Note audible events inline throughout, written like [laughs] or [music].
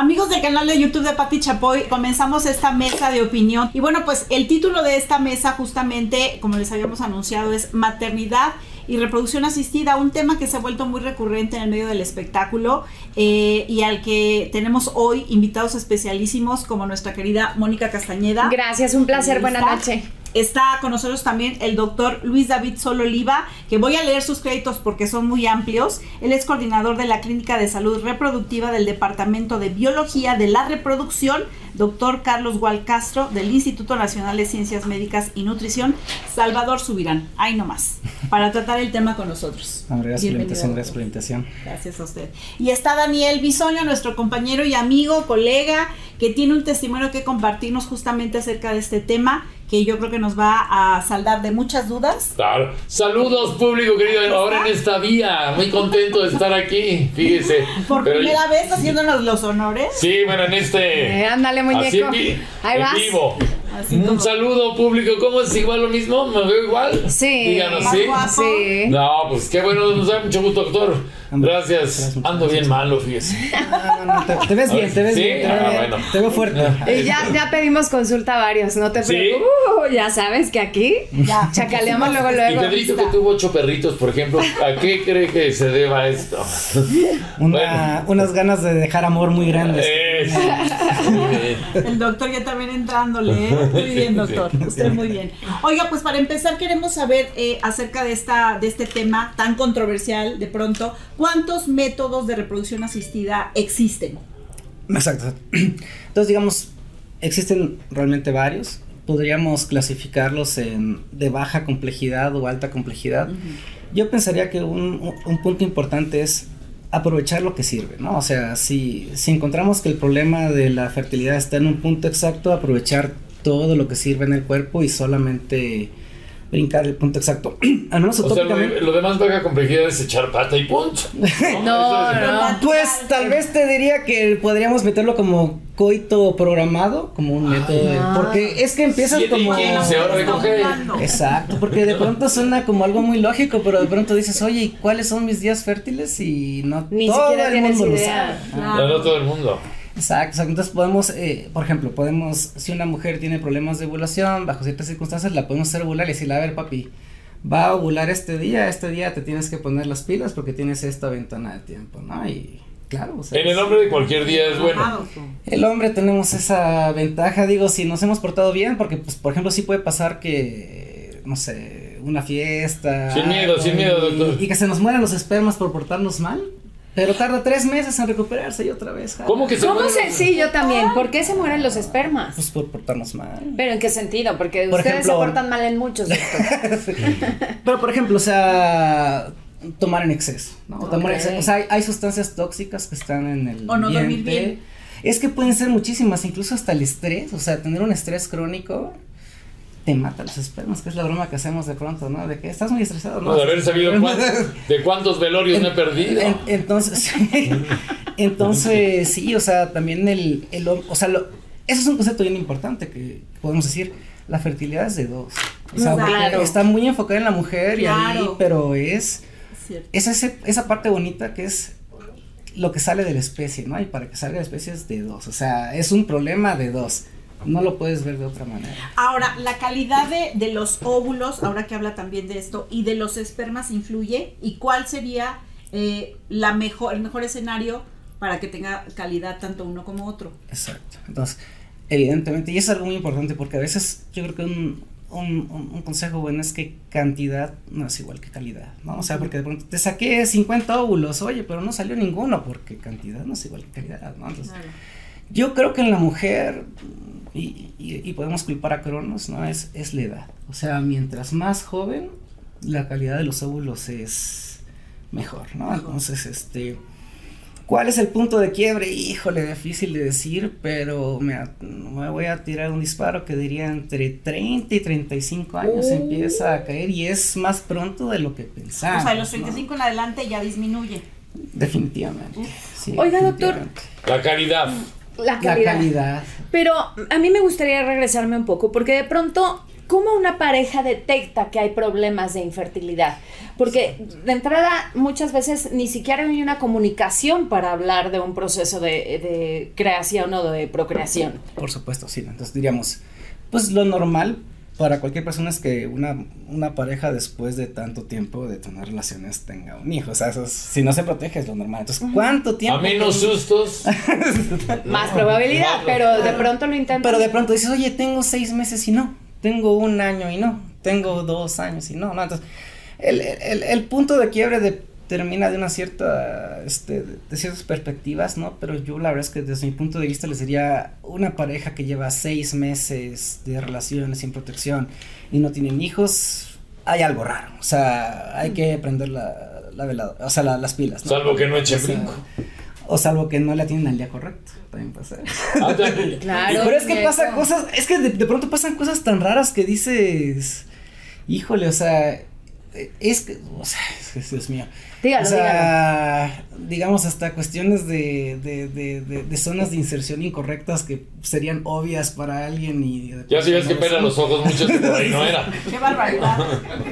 Amigos del canal de YouTube de Pati Chapoy, comenzamos esta mesa de opinión. Y bueno, pues el título de esta mesa justamente, como les habíamos anunciado, es Maternidad y reproducción asistida, un tema que se ha vuelto muy recurrente en el medio del espectáculo eh, y al que tenemos hoy invitados especialísimos como nuestra querida Mónica Castañeda. Gracias, un placer, buena noche. Está con nosotros también el doctor Luis David Sol Oliva, que voy a leer sus créditos porque son muy amplios. Él es coordinador de la Clínica de Salud Reproductiva del Departamento de Biología de la Reproducción, doctor Carlos Gualcastro del Instituto Nacional de Ciencias Médicas y Nutrición, Salvador Subirán. Ahí nomás, para tratar el tema con nosotros. Gracias por la invitación, gracias por la invitación. Gracias a usted. Y está Daniel Bisoño, nuestro compañero y amigo, colega, que tiene un testimonio que compartirnos justamente acerca de este tema que yo creo que nos va a saldar de muchas dudas. Claro. Saludos, público querido, ahora en esta vía. Muy contento de estar aquí, fíjese. Por primera vez haciéndonos los honores. Sí, bueno, en este. Eh, ándale, muñeco. Así en, vi Ahí en vivo. Un saludo público, ¿cómo es igual lo mismo? ¿Me veo igual? Sí. Díganos, ¿sí? Sí. No, pues qué bueno, nos da mucho gusto, doctor. Gracias. Ando bien malo, fíjese. [laughs] No, no, no, te, te ves bien, te ves ¿Sí? bien. Te, Ah, bueno. te veo fuerte. Y ya, ya pedimos consulta a varios, no te ¿Sí? preocupes. Uh, ya sabes que aquí Ya. chacaleamos luego, Y luego. Pedrito que tuvo ocho perritos, por ejemplo, ¿a qué cree que se deba esto? [laughs] Una, unas ganas de dejar amor muy grandes. [laughs] El doctor ya también entrándole. ¿eh? Muy bien, doctor. Usted muy bien. Oiga, pues para empezar queremos saber eh, acerca de esta de este tema tan controversial de pronto, ¿cuántos métodos de reproducción asistida existen? Exacto. Entonces, digamos, existen realmente varios. Podríamos clasificarlos en de baja complejidad o alta complejidad. Yo pensaría que un, un punto importante es aprovechar lo que sirve, ¿no? O sea, si, si encontramos que el problema de la fertilidad está en un punto exacto, aprovechar todo lo que sirve en el cuerpo y solamente brincar el punto exacto. [clears throat] Al menos O sea, lo, de- lo demás baja complejidad es echar pata y punto. [laughs] No, es- no. Pues tal vez te diría que podríamos meterlo como coito programado, como un método de- no. Porque es que empiezas Siete y como... de coger. hablando. Exacto, porque de pronto suena como algo muy lógico, pero de pronto dices, oye, ¿y cuáles son mis días fértiles? Y no Ni todo siquiera el mundo lo idea. sabe. Claro. No, no todo el mundo. Exacto. Entonces podemos, eh, por ejemplo, podemos, si una mujer tiene problemas de ovulación, bajo ciertas circunstancias, la podemos hacer ovular y decirle, a ver, papi, va a ovular este día, este día te tienes que poner las pilas porque tienes esta ventana de tiempo, ¿no? Y claro, o sea, En el hombre de cualquier día es bueno. el hombre tenemos esa ventaja, digo, si nos hemos portado bien, porque, pues, por ejemplo, sí puede pasar que, no sé, una fiesta. Sin miedo, algo, sin miedo, y- doctor. Y que se nos mueran los espermas por portarnos mal, pero tarda tres meses en recuperarse y otra vez. ¿Cómo que se ¿Cómo mueren? se, sí, yo también. ¿Por qué se mueren los espermas? Pues por portarnos mal. Pero ¿en qué sentido? Porque Por ustedes ejemplo- se portan mal en muchos. [laughs] Pero por ejemplo, o sea, tomar en exceso, ¿no? Tomar en exceso. O sea, hay, hay sustancias tóxicas que están en el O no dormir bien. Es que pueden ser muchísimas, incluso hasta el estrés, o sea, tener un estrés crónico te mata los espermas, que es la broma que hacemos de pronto, ¿no? De que estás muy estresado, ¿no? No, de haber sabido de cuántos velorios me he perdido. En- entonces, [laughs] entonces sí, o sea, también el, el o sea, lo- eso es un concepto bien importante que podemos decir, la fertilidad es de dos. O sea, porque Claro. está muy enfocada en la mujer y ahí, pero es, Es ese- esa parte bonita que es lo que sale de la especie, ¿no? Y para que salga la especie es de dos, o sea, es un problema de dos. No lo puedes ver de otra manera. Ahora, la calidad de, de los óvulos, ahora que habla también de esto, y de los espermas influye, y cuál sería eh, la mejor, el mejor escenario para que tenga calidad tanto uno como otro. Exacto. Entonces, evidentemente, y es algo muy importante porque a veces yo creo que un, un, un- un consejo bueno es que cantidad no es igual que calidad, ¿no? O sea, porque de pronto te saqué 50 óvulos, oye, pero no salió ninguno porque cantidad no es igual que calidad, ¿no? Entonces, yo creo que en la mujer, y, y- y podemos culpar a Cronos, ¿no? Es, es la edad. O sea, mientras más joven, la calidad de los óvulos es mejor, ¿no? Entonces, este... ¿Cuál es el punto de quiebre? Híjole, difícil de decir, pero me, me voy a tirar un disparo que diría entre 30 y 35 años Uh. empieza a caer y es más pronto de lo que pensamos. o sea, de los ¿no? 35 en adelante ya disminuye. Definitivamente. sí, Oiga, doctor. La calidad. La La calidad. calidad. Pero a mí me gustaría regresarme un poco, porque de pronto ¿Cómo una pareja detecta que hay problemas de infertilidad? Porque de entrada muchas veces ni siquiera hay una comunicación para hablar de un proceso de, de creación o de procreación. Por supuesto, sí. Entonces diríamos, pues lo normal para cualquier persona es que una, una pareja después de tanto tiempo de tener relaciones tenga un hijo. O sea, eso es- si no se protege es lo normal. Entonces, ¿cuánto tiempo? A menos sustos. [laughs] Más probabilidad, pero de pronto lo intentan. Pero de pronto dices, oye, tengo seis meses y no. Tengo un año y no. Tengo dos años y no. no entonces, el, el, el punto de quiebre de, termina de una cierta, este, de ciertas perspectivas, ¿no? Pero yo la verdad es que desde mi punto de vista les diría una pareja que lleva seis meses de relaciones sin protección y no tienen hijos, hay algo raro. O sea, hay que prender la, la velada, o sea, la- las pilas. ¿no? Salvo que no echen O sea, brinco. O salvo que no la tienen al día correcto. También puede ser. Ah, también. [laughs] Claro. Pero es que pasa cosas, es que de, de pronto pasan cosas tan raras que dices, híjole, o sea, es que, o sea, [laughs] es que, Dios mío. Dígalo, o sea, digamos hasta cuestiones de, de, de, de, de zonas de inserción incorrectas que serían obvias para alguien y Ya si ves que pelan los ojos muchos que por ahí no era. [laughs] Qué barbaridad.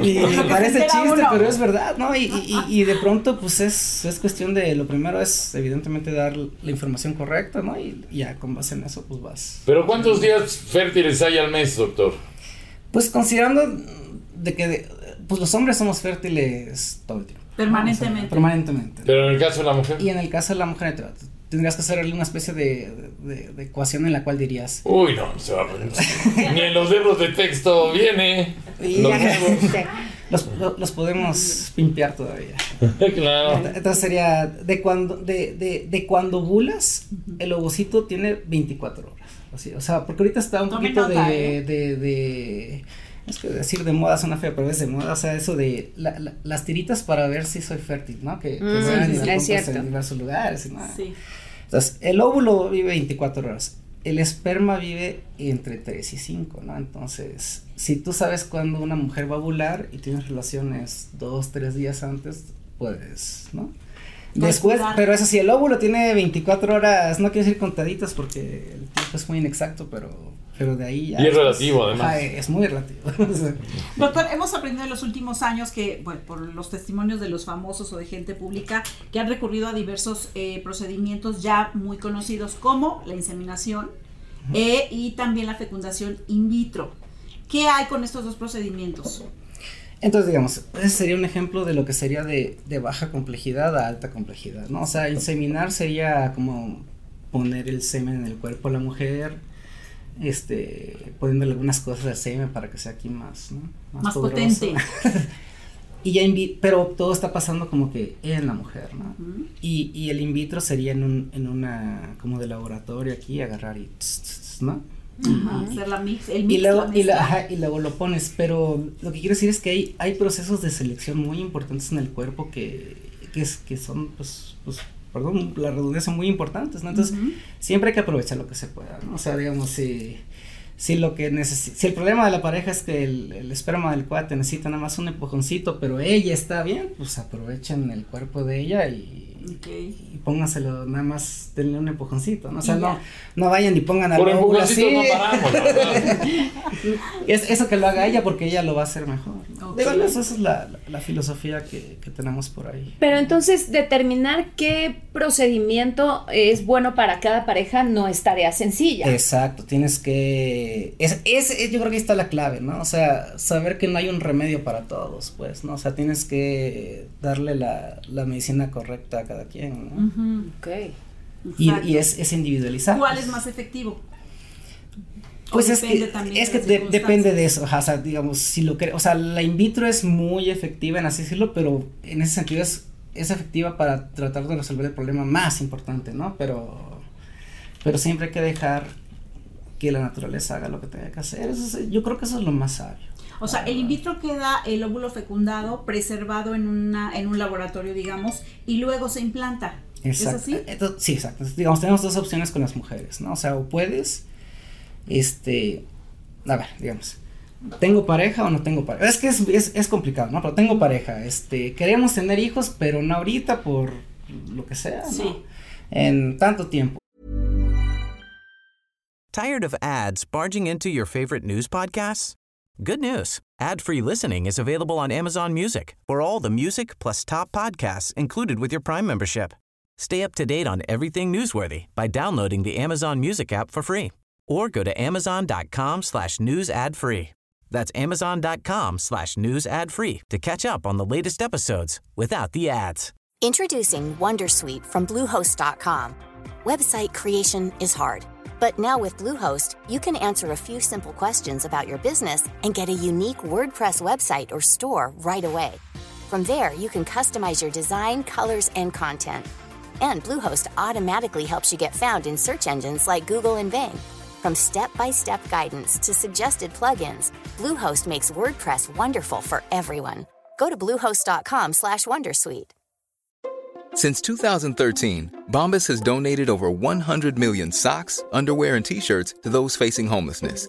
Y parece chiste, uno. pero es verdad, ¿no? Y, y, y de pronto, pues es, es cuestión de, lo primero es evidentemente dar la información correcta, ¿no? Y, y ya con base en eso, pues vas. Pero ¿cuántos días fértiles hay al mes, doctor? Pues considerando de que de- pues los hombres somos fértiles todo el tiempo. Permanentemente. O sea, permanentemente. Pero en el caso de la mujer. Y en el caso de la mujer, te- tendrías que hacerle una especie de, de- de ecuación en la cual dirías. Uy, no, se va a poner. Ni en los libros de texto viene. Y Los. [laughs] Los, lo- los podemos pimpear todavía. claro. Entonces sería de cuando, de, de, de cuando ovulas, el ovocito tiene 24 horas. Así, o sea, porque ahorita está un Tome poquito nota, de, ¿eh? de, de- Es que decir de moda suena feo, pero es de moda. O sea, eso de la- la- las tiritas para ver si soy fértil, ¿no? Que, que Mm, y en diversos lugares. y nada. Sí. Entonces, el óvulo vive 24 horas. El esperma vive entre 3 y 5, ¿no? Entonces, si tú sabes cuándo una mujer va a ovular y tienes relaciones 2, 3 días antes, puedes, ¿no? Después, pero eso sí, el óvulo tiene 24 horas, no quiero decir contaditas porque el tiempo es muy inexacto, pero, pero de ahí ya. Y es relativo, además. Es muy relativo. [laughs] Doctor, hemos aprendido en los últimos años que, bueno, por los testimonios de los famosos o de gente pública que han recurrido a diversos eh, procedimientos ya muy conocidos como la inseminación eh, y también la fecundación in vitro. ¿Qué hay con estos dos procedimientos? Entonces, digamos, ese sería un ejemplo de lo que sería de, de baja complejidad a alta complejidad, ¿no? O sea, inseminar sería como poner el semen en el cuerpo de la mujer, este, poniéndole algunas cosas al semen para que sea aquí más, ¿no? Más potente. [laughs] y ya in vi- pero todo está pasando como que en la mujer, ¿no? Y, y el in vitro sería en un, en una, como de laboratorio aquí, agarrar y, tss, tss, tss, ¿no? Hacer la mix, el Y luego, la y, la- mezcla. ajá, y luego lo pones, pero lo que quiero decir es que hay, hay procesos de selección muy importantes en el cuerpo que, que, es, que son, pues, pues, perdón, la redundancia muy importantes, ¿no? Entonces, siempre hay que aprovechar lo que se pueda, ¿no? O sea, digamos, si, si lo que si el problema de la pareja es que el, el esperma del cuate necesita nada más un empujoncito, pero ella está bien, pues aprovechen el cuerpo de ella y, Ok. y pónganselo nada más, denle un empujoncito, ¿no? O sea, no, no vayan y pongan al óvulo así. no paramos, la. [laughs] Es eso que lo haga ella porque ella lo va a hacer mejor. ¿no? Esa es la, la- la filosofía que, que tenemos por ahí. Pero entonces determinar qué procedimiento es bueno para cada pareja no es tarea sencilla. Exacto, tienes que... Es, es, es- yo creo que ahí está la clave, ¿no? O sea, saber que no hay un remedio para todos, pues, ¿no? O sea, tienes que darle la, la medicina correcta a cada quien, ¿no? Ok. Y, y es, es individualizar. ¿Cuál pues. es más efectivo? ¿O Pues es que, también es que de- depende de eso, o sea, digamos, si lo que, o sea, la in vitro es muy efectiva en así decirlo, pero en ese sentido es, es efectiva para tratar de resolver el problema más importante, ¿no? Pero, pero siempre hay que dejar que la naturaleza haga lo que tenga que hacer, eso es- yo creo que eso es lo más sabio. O sea, el in vitro queda el óvulo fecundado, preservado en, una, en un laboratorio, digamos, y luego se implanta. Exacto. ¿Es así? Entonces, sí, exacto. Digamos, tenemos dos opciones con las mujeres, ¿no? O sea, o puedes, este, a ver, digamos, ¿tengo pareja o no tengo pareja? Es que es, es, es complicado, ¿no? Pero tengo pareja, este, queremos tener hijos, pero no ahorita por lo que sea, ¿no? Sí. En tanto tiempo. Tired of ads barging into your favorite news podcasts? Good news. Ad-free listening is available on Amazon Music for all the music plus top podcasts included with your Prime membership. Stay up to date on everything newsworthy by downloading the Amazon Music app for free or go to amazon.com slash news ad free. That's amazon.com slash news ad free to catch up on the latest episodes without the ads. Introducing Wondersuite from Bluehost.com. Website creation is hard, but now with Bluehost, you can answer a few simple questions about your business and get a unique WordPress website or store right away. From there, you can customize your design, colors, and content. And Bluehost automatically helps you get found in search engines like Google and Bing. From step-by-step guidance to suggested plugins, Bluehost makes WordPress wonderful for everyone. Go to bluehost.com/wondersuite. Since 2013, Bombas has donated over 100 million socks, underwear, and t-shirts to those facing homelessness.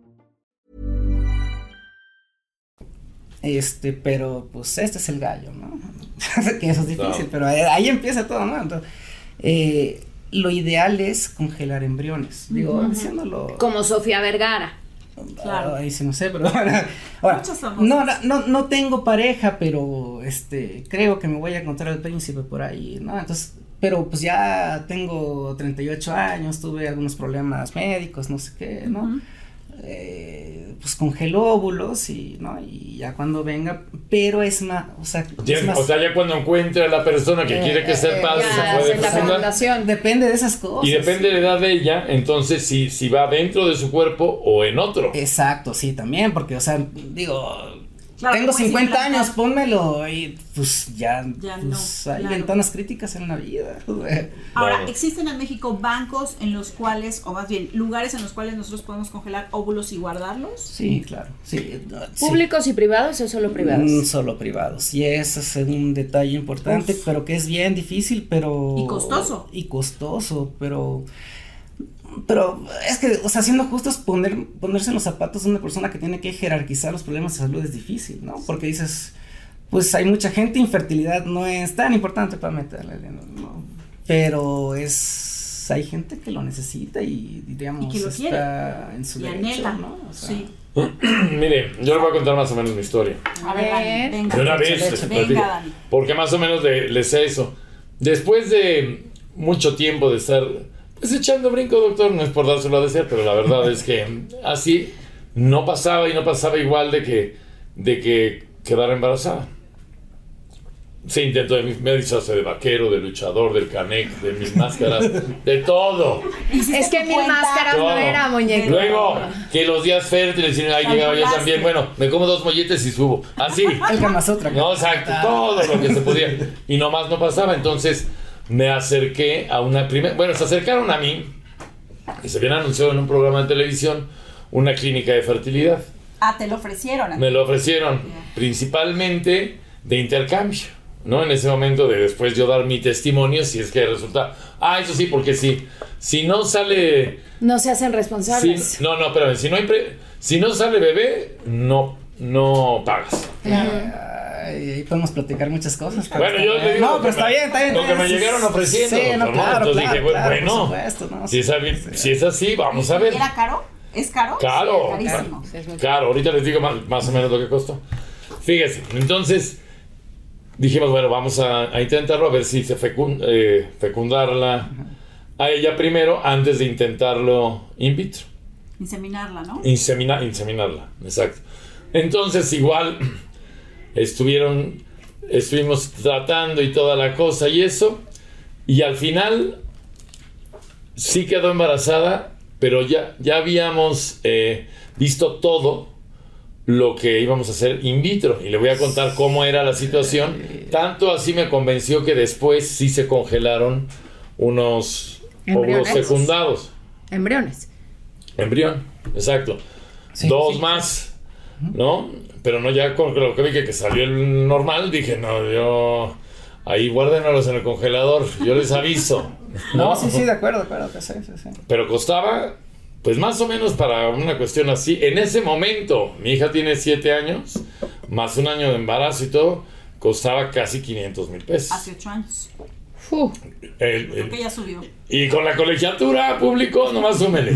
Este, pero pues este es el gallo, ¿no? [laughs] que eso es difícil, pero ahí, ahí, empieza todo, ¿no? Entonces, eh, lo ideal es congelar embriones, digo, uh -huh. diciéndolo. Como Sofía Vergara. Claro. Ahí sí no sé, pero [laughs] ahora, ahora no, no, no tengo pareja, pero este, creo que me voy a encontrar al príncipe por ahí, ¿no? Entonces, pero pues ya tengo 38 años, tuve algunos problemas médicos, no sé qué, ¿no? Uh -huh. Eh, pues congeló óvulos y, ¿no? Y ya cuando venga, pero es más, o sea, es más, Eh, o sea ya cuando encuentre a la persona que quiere que sea padre, se puede. Depende de esas cosas. Y depende de la edad de ella, entonces si, si va dentro de su cuerpo o en otro. Exacto, sí, también, porque, o sea, digo, Claro, Tengo 50 años, pónmelo y pues ya, ya pues, no, hay claro. ventanas críticas en la vida. Ahora, existen en México bancos en los cuales, o más bien, lugares en los cuales nosotros podemos congelar óvulos y guardarlos. Sí, claro. Sí, ¿Públicos y privados o solo privados? Mm, solo privados. Y ese es un detalle importante, Uf. pero que es bien difícil, pero... Y costoso. Y costoso, pero... Pero es que, o sea, siendo justos, poner, ponerse en los zapatos de una persona que tiene que jerarquizar los problemas de salud es difícil, ¿no? Porque dices, pues hay mucha gente, infertilidad no es tan importante para meterle, ¿no? Pero es, hay gente que lo necesita y diríamos y que lo está quiere. en su y derecho, anhela. ¿no? O sea, sí. [clears throat] Mire, yo le voy a contar más o menos mi historia. A ver, venga. De una vez, les Venga, porque más o menos le, le sé eso. Después de mucho tiempo de estar pues echando brinco, doctor, no es por dárselo a decir, pero la verdad es que así no pasaba y no pasaba igual de que, de que quedara embarazada. Se intentó, de me disfrazé de vaquero, de luchador, del canec, de mis máscaras, de todo. Es que mil máscaras no era, muñeco. Luego, que los días fértiles, y ahí llegaba yo también, bueno, me como dos molletes y subo. Así. El Kama Sutra. No, exacto, todo lo que se podía. Y nomás no pasaba. Entonces me acerqué a una primera. Bueno, se acercaron a mí y se habían anunciado en un programa de televisión una clínica de fertilidad. Ah, te lo ofrecieron. Me lo ofrecieron principalmente de intercambio. ¿no? En ese momento de después yo dar mi testimonio, si es que resulta. Ah, eso sí, porque si, si no sale. No se hacen si- responsables. no, no, espérame. Si no, hay pre- si no sale bebé, no, no pagas. Ay, ahí podemos platicar muchas cosas. pero Bueno, yo bien. le digo No, pero está bien, está bien. Lo que me llegaron ofreciendo. Sí, no, claro, Entonces claro, dije, bueno, claro, por bueno, supuesto, no, si, es, sí, sí. si es así, vamos a ver. ¿Era caro? ¿Es caro? Caro. Sí, carísimo. Claro, ahorita les digo más, más o menos lo que costó. Fíjese, entonces dijimos, bueno, vamos a, a intentarlo a ver si se eh, fecundarla a ella primero antes de intentarlo in vitro. Inseminarla, ¿no? Insemina- inseminarla, exacto. Entonces, igual estuvieron, estuvimos tratando y toda la cosa y eso, y al final sí quedó embarazada, pero ya, ya habíamos eh, visto todo lo que íbamos a hacer in vitro y le voy a contar cómo era la situación. Tanto así me convenció que después sí se congelaron unos óvulos Embriones. fecundados. Embriones. Embrión, exacto. Sí, Dos sí. más, ¿no? Pero no ya con lo que vi que, que salió el normal, dije, no, yo ahí guárdenlos en el congelador, yo les aviso. [laughs] No, sí, sí, de acuerdo, de acuerdo, que sí, sí, sí. Pero costaba, pues más o menos para una cuestión así. En ese momento, mi hija tiene 7 años, más un año de embarazo y todo, costaba casi 500 mil pesos. Hace ocho años. Fu. El- el- Creo que ya subió. y con la colegiatura público, nomás súmele.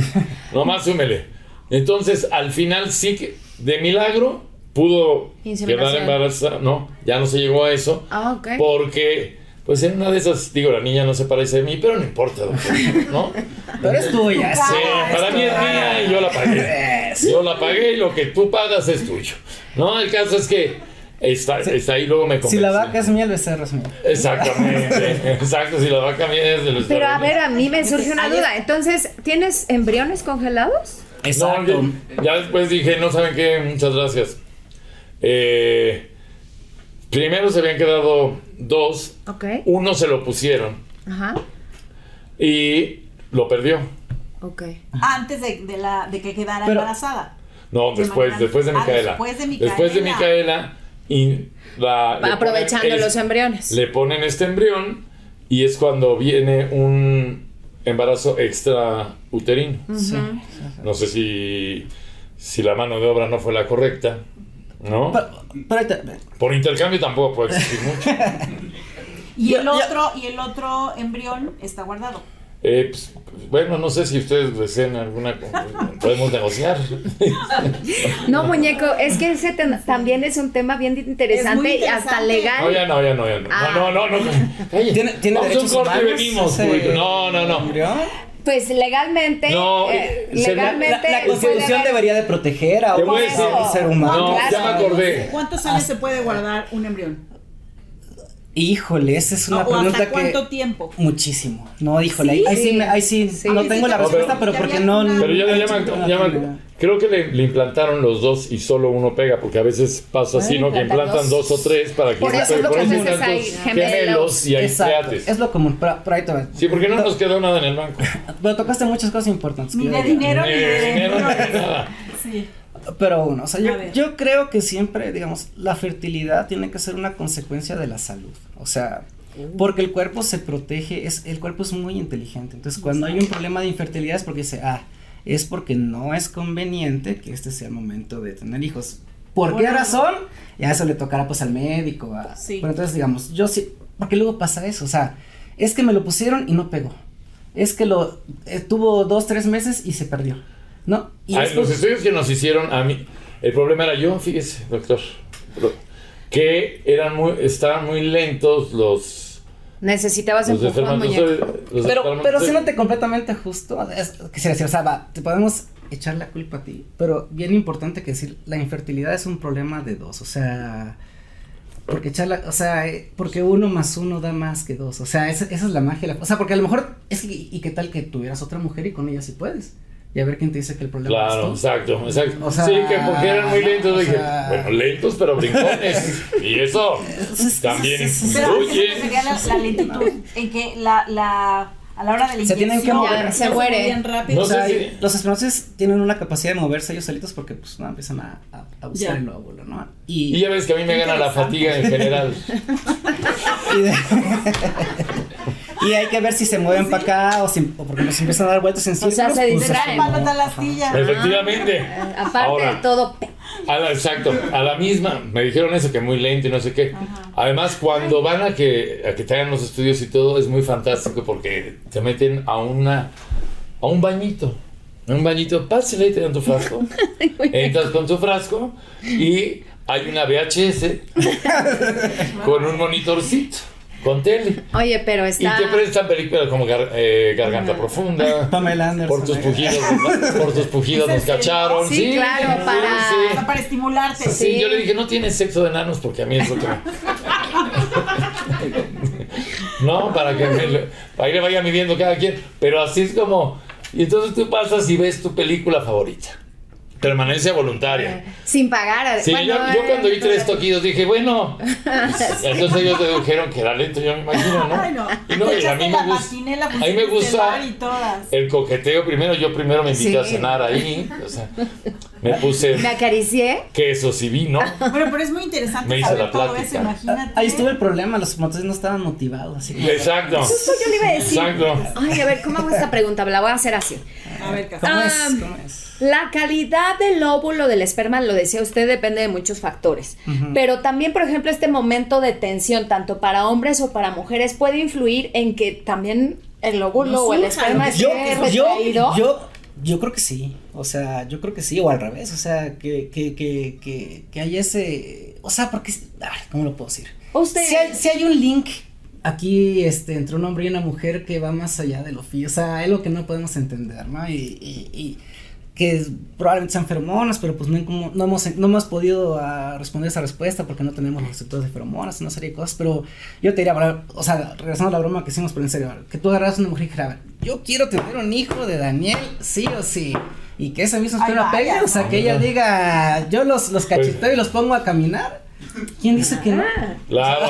nomás súmele. Entonces, al final sí que, de milagro, pudo quedar embarazada. No, ya no se llegó a eso. Ah, ok. Porque, pues en una de esas, digo, la niña no se parece a mí, pero no importa, doctor, ¿no? [laughs] Pero es tuya, Sí, para mí es mía y yo la pagué. Yo la pagué y lo que tú pagas es tuyo. No, el caso es que está, está ahí, luego me Si la convencí. vaca es mía, el becerro es mío. Exactamente, [laughs] exacto, si la vaca mía es de los Pero a ver, a mí me surge una duda. Entonces, ¿tienes embriones congelados? Exacto. No, ya, ya después dije, no saben qué, muchas gracias. Eh, primero se habían quedado dos, Ok. uno se lo pusieron Ajá. y lo perdió. Ok. Antes de, de la, de que quedara Pero- embarazada. No, ¿Te después, imaginas? después de Ah, Micaela. después de Después de Micaela. Micaela y la, Aprovechando ponen- los embriones. Le ponen este embrión y es cuando viene un embarazo extrauterino. Sí. No sé si, si la mano de obra no fue la correcta, ¿no? Pero, Por intercambio tampoco puede existir mucho. [laughs] Y el otro, y el otro embrión está guardado. Eh, pues, bueno, no sé si ustedes desean alguna... Podemos negociar. No, muñeco, es que ese también es un tema bien interesante, y hasta interesante. legal. No, ya no, ya no, ya no. Ah. No, no, no. ¿Tiene, tiene Vamos un corte y humanos venimos. público. No, no, no. embrión? Pues legalmente, No, eh, La, legalmente la Constitución puede haber- debería de proteger a un ser humano. No, claro. ya me acordé. ¿Cuántos años se puede guardar un embrión? Híjole, esa es una ¿O pregunta hasta que... cuánto tiempo? Muchísimo. No, híjole, ahí- Sí. ahí, sí, me- ahí sí, Sí, no tengo te la respuesta, pero porque no... Pero ya, me- idea. creo que le, le implantaron los dos y solo uno pega, porque a veces pasa así, ¿no? Que implantan dos. dos o tres para que Por eso pegue. veces hay tantos gemelos. y hay es lo común, pero, pero ahí te va. Sí, porque no nos quedó nada en el banco. [laughs] Pero tocaste muchas cosas importantes. Ni que de dinero Ni de [laughs] dinero, ni de [laughs] nada. Sí. Pero bueno, o sea, yo, yo creo que siempre, digamos, la fertilidad tiene que ser una consecuencia de la salud. O sea, porque el cuerpo se protege, es, el cuerpo es muy inteligente. Entonces, cuando hay un problema de infertilidad es porque dice, ah, es porque no es conveniente que este sea el momento de tener hijos. ¿Por qué Bueno. razón? Ya eso le tocará pues al médico. A, Sí. Pero entonces, digamos, yo sí, porque luego pasa eso, o sea, es que me lo pusieron y no pegó. Es que lo eh, tuvo dos, tres meses y se perdió. ¿No? Y Ah, después- los estudios que nos hicieron a mí, el problema era yo, fíjese, doctor, que eran muy, estaban muy lentos los, Necesitabas los empujón, muñeco. Pero, pero siéndote completamente justo, es, quisiera decir, o sea, va, te podemos echar la culpa a ti, pero bien importante que decir, la infertilidad es un problema de dos, o sea, porque echar la, o sea, eh, porque uno más uno da más que dos, o sea, esa, esa es la magia, la- o sea, porque a lo mejor, es que, y qué tal que tuvieras otra mujer y con ella sí puedes, y a ver quién te dice que el problema Claro, es tú. exacto, exacto. O sea, sí, que porque eran muy lentos, o dije, bueno, lentos pero brincones. y eso también sí, sí, sí. Pero ¿a qué se influye. refería la, la lentitud? En que la, la, a la hora de la Se tienen que mover. Se rápido. No O sea, sé y si- los espermatozoides tienen una capacidad de moverse ellos solitos porque pues no empiezan a, a, a buscar Ya. el óvulo, ¿no? Y ya ves que a mí me gana la fatiga en general. [laughs] Y, de- y hay que ver si se mueven para acá o, si, o porque nos empiezan a dar vueltas en O sea, círculos, se pues, distraen. astilla. Efectivamente. Aparte Ahora, de todo, A la, exacto, a la misma, me dijeron eso que muy lento y no sé qué. Además, cuando van a que, a que te hagan los estudios y todo, es muy fantástico porque te meten a una a un bañito. Un bañito, pásale y te dan tu frasco. [laughs] Entras con tu frasco y hay una VHS [laughs] con un monitorcito, con tele. oye, pero Y está... te prestan películas como Gar- eh, Garganta Profunda. [laughs] Pamela Anderson. Por tus pujidos, por tus pujidos nos cacharon. Sí, claro, sí, para- sí. O sea, para estimularte. Sí, Sí. yo le dije, no tienes sexo de enanos porque a mí es lo que [laughs] no, para que me, para que le vaya midiendo cada quien. Pero así es como... Y entonces tú pasas y ves tu película favorita. Permanencia voluntaria. Sin pagar. Sí, Bueno, yo, yo cuando vi eh, tres toquidos dije, bueno, [laughs] entonces ellos dedujeron que era lento, yo me imagino, ¿no? Ay, no. Y no, y a mí me gusta, a mí me gusta el coqueteo primero, yo primero me invité a Sí. cenar ahí, o sea, me puse Me acaricié. quesos y vino. Bueno, pero es muy interesante Me hice saber la todo plática. eso, imagínate. Ahí estuvo el problema, los motores no estaban motivados, así que... Exacto. Justo yo le iba a decir. Exacto. Ay, a ver, ¿cómo hago esta pregunta? La voy a hacer así. A ver, ¿Cómo es? Ah, ¿Cómo es? La calidad del óvulo del esperma, lo decía usted, depende de muchos factores. Pero también, por ejemplo, este momento de tensión, tanto para hombres o para mujeres, puede influir en que también el óvulo No o el esperma esté yo, yo, retraído. yo, yo creo que sí, o sea, yo creo que sí, o al revés, o sea, que, que, que, que, que haya ese, o sea, porque, a ver, ¿cómo lo puedo decir? Usted- Si hay, si hay un link aquí, este, entre un hombre y una mujer que va más allá de lo físico, o sea, algo que no podemos entender, ¿no? Y, y, y que probablemente sean feromonas, pero pues no, como- no, hemos, no hemos podido ah, responder esa respuesta porque no tenemos los receptores de feromonas, una serie de cosas, pero yo te diría, o sea, regresando a la broma que hicimos, pero en serio, que tú agarras a una mujer y dijeras, yo quiero tener un hijo de Daniel, sí o sí, y que Ay, esperma vaya, pegue, o sea, que ella diga, yo los, los Pues cacheteo y los pongo a caminar, ¿quién dice que no? Claro,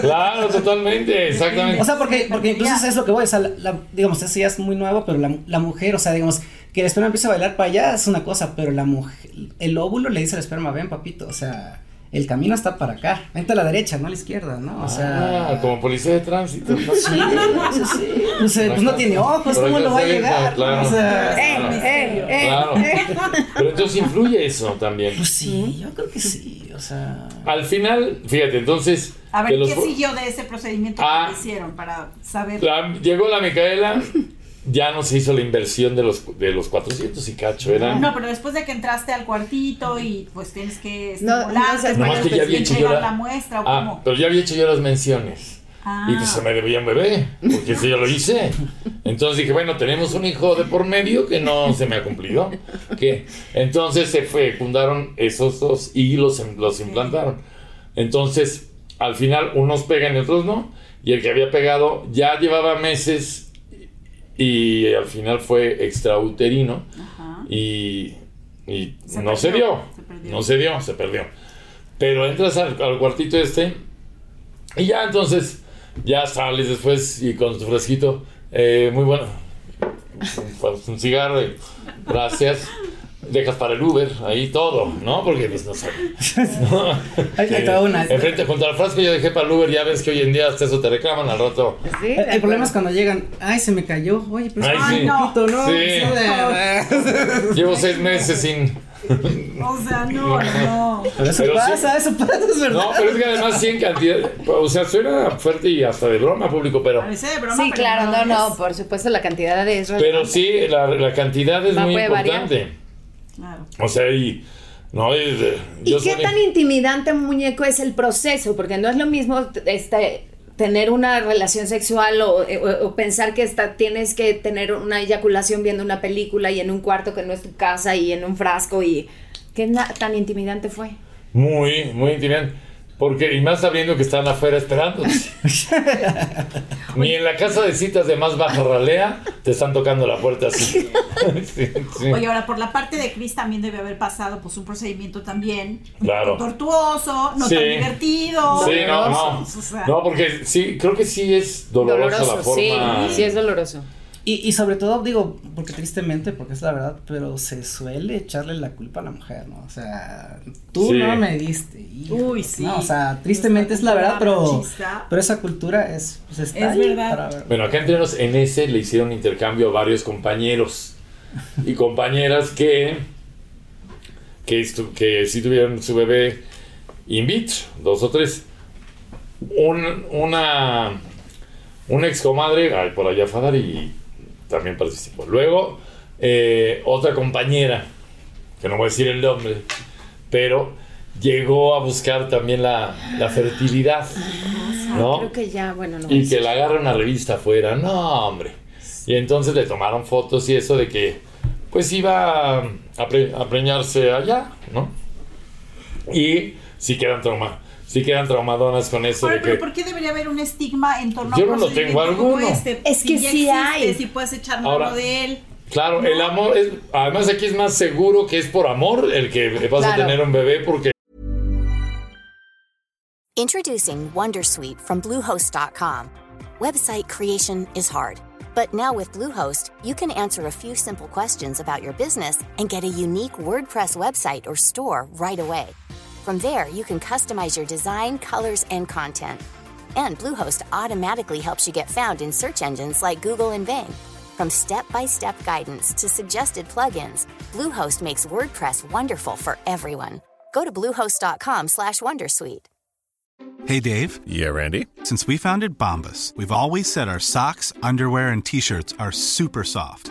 claro, totalmente, exactamente. O sea, porque, porque incluso es lo que voy, o sea, la, la- digamos, eso ya es muy nuevo, pero la, la mujer, o sea, digamos, que el esperma empiece a bailar para allá es una cosa, pero la mujer, el óvulo le dice al esperma, ven papito, o sea, el camino está para acá, vente a la derecha, no a la izquierda, ¿no? O sea... Ah, como policía de tránsito. ¿no? Sí, sí, sí. Pues, eh, pues no tiene ojos, ¿cómo lo va a llegar? claro. O sea, Eh, eh, eh, Claro. eh. Pero entonces influye eso también. pues sí, yo creo que sí, o sea... Al final, fíjate, entonces. A ver, ¿qué siguió de ese procedimiento Ah. que hicieron para saber? la- llegó la Micaela, ya no se hizo la inversión de los, de los 400 y cacho, eran. No, pero después de que entraste al cuartito y pues tienes que No, estimular, no Nomás que ya había hecho yo la, la muestra o ah, cómo. pero ya había hecho yo las menciones. Ah. Y pues se me debía un bebé, porque eso yo lo hice. Entonces dije, bueno, tenemos un hijo de por medio que no se me ha cumplido. ¿Qué? Entonces se fecundaron esos dos y los, los implantaron. Entonces, al final, unos pegan y otros no. Y el que había pegado ya llevaba meses y al final fue extrauterino. Ajá. Y, y Se no se dio. se. No se dio, se perdió. Pero entras al, al cuartito este y ya entonces, ya sales después y con tu fresquito, eh, muy bueno, un, un cigarro, gracias. Dejas para el Uber, ahí todo, ¿no? Porque pues no sé. ¿no? [laughs] Hay- hay toda una- Enfrente, junto al frasco yo dejé para el Uber, ya ves que hoy en día hasta eso te reclaman al rato. Sí, El, el problema es cuando llegan, ay, se me cayó, oye, pero Ay, es sí. un poquito, ¿no? Sí. Sí. [laughs] Llevo seis meses sin... O sea, no, no. Pero eso Pero sí. pasa, eso pasa, es verdad. No, pero es que además sí en cantidad, o sea, suena fuerte y hasta de broma público, pero... Parece de broma, Sí, pero claro, no, no, por supuesto la cantidad de eso. Pero sí, la, la cantidad es Va, muy variar. Claro. O sea, y. No, y, de- ¿Y yo qué soy- tan intimidante, muñeco, es el proceso? Porque no es lo mismo este, tener una relación sexual o, o- o pensar que está, tienes que tener una eyaculación viendo una película y en un cuarto que no es tu casa y en un frasco y... ¿Qué tan intimidante fue? Muy, muy intimidante. Porque, y más sabiendo que están afuera esperando. Ni en la casa de citas de más baja ralea te están tocando la puerta así. [laughs] Sí, sí. Oye, ahora por la parte de Chris también debe haber pasado pues un procedimiento también Claro. tortuoso, no Sí. tan divertido. Sí, no, no. doloroso, o sea. No, porque sí, creo que sí es dolorosa la forma. sí, sí es doloroso. Y, y sobre todo, digo, porque tristemente, porque es la verdad, pero se suele echarle la culpa a la mujer, ¿no? O sea, tú Sí. no me diste. hijo, Uy, sí. No, o sea, tristemente es la verdad, pero, pero esa cultura es, pues está Es ahí verdad. para ver. Bueno, acá entre nos, en ese le hicieron intercambio a varios compañeros y compañeras que, que, estu- que sí tuvieron su bebé in vitro, dos o tres. Un- una, una ex comadre, ay, por allá Fadar, y también participó. Luego, eh, otra compañera, que no voy a decir el nombre, pero llegó a buscar también la, la fertilidad. ¿no? Creo que ya, bueno, no. Y que la agarra una revista afuera. No, hombre. Y entonces le tomaron fotos y eso de que, pues iba a, pre- a preñarse allá, ¿no? Y sí quedan trauma, sí quedan traumadonas con eso Ahora, de pero que. ¿por qué debería haber un estigma en torno Yo a un no lo tengo alguno. este? Es Si que ya sí existe, hay. Si puedes echar mano Ahora- de él. Claro, el amor es, además aquí es más seguro que es por amor el que vas a Claro. tener un bebé porque Introducing Wondersuite from Bluehost.com. Website creation is hard, but now with Bluehost, you can answer a few simple questions about your business and get a unique WordPress website or store right away. From there, you can customize your design, colors, and content. And Bluehost automatically helps you get found in search engines like Google and Bing. From step-by-step guidance to suggested plugins, Bluehost makes WordPress wonderful for everyone. Go to bluehost.com/wondersuite. Hey Dave, Yeah, Randy. since we founded Bombus, we've always said our socks, underwear, and t-shirts are super soft.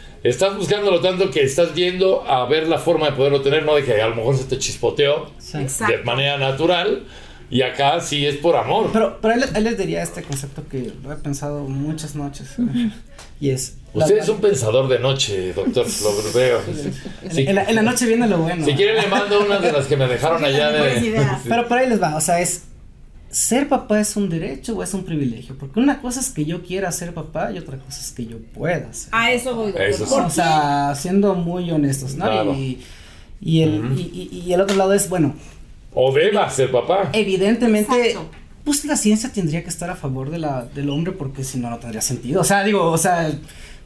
Estás buscándolo tanto que estás viendo a ver la forma de poderlo tener, no de que a lo mejor se te chispoteó de Exacto. manera natural y acá sí es por amor. Pero, pero él, él les diría este concepto que lo he pensado muchas noches. ¿eh? Y es. la- Usted es un pensador de noche, doctor, lo veo. en, Si, en la, en la noche viene lo bueno. si quieren le mando una de las que me dejaron allá de... Pero por ahí les va, o sea, es. ¿Ser papá es un derecho o es un privilegio? Porque una cosa es que yo quiera ser papá y otra cosa es que yo pueda ser. A eso voy. doctor. Eso sí. ¿Por O sea, siendo muy honestos, ¿no? Claro. Y, y el, y, y- y el otro lado es, bueno, O deba ser papá. evidentemente, Exacto. pues la ciencia tendría que estar a favor de la, del hombre porque si no, no tendría sentido. O sea, digo, o sea,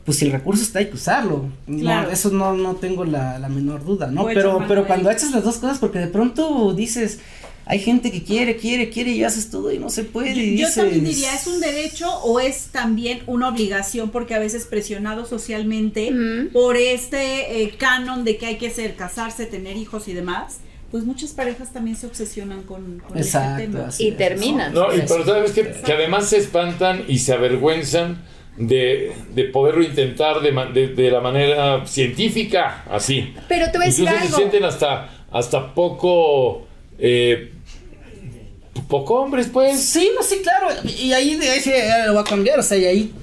pues si el recurso está, hay que usarlo. No, Claro. eso no, no tengo la, la menor duda, ¿no? Voy Pero, pero cuando echas las dos cosas, porque de pronto dices, hay gente que quiere, quiere, quiere y haces todo y no se puede. y Yo dices, también diría, ¿es un derecho o es también una obligación? Porque a veces presionado socialmente por este eh, canon de que hay que ser, casarse, tener hijos y demás, pues muchas parejas también se obsesionan con, con este Exacto, tema. así Y es. terminan. No, y pero sabes que, que además se espantan y se avergüenzan de, de poderlo intentar de, de- de la manera científica, así. Pero te voy a decir Incluso se algo. sienten hasta, hasta poco, eh, poco hombres, pues. Sí, no, sí, claro. Y ahí, ahí sí, lo va a cambiar. O sea, y ahí,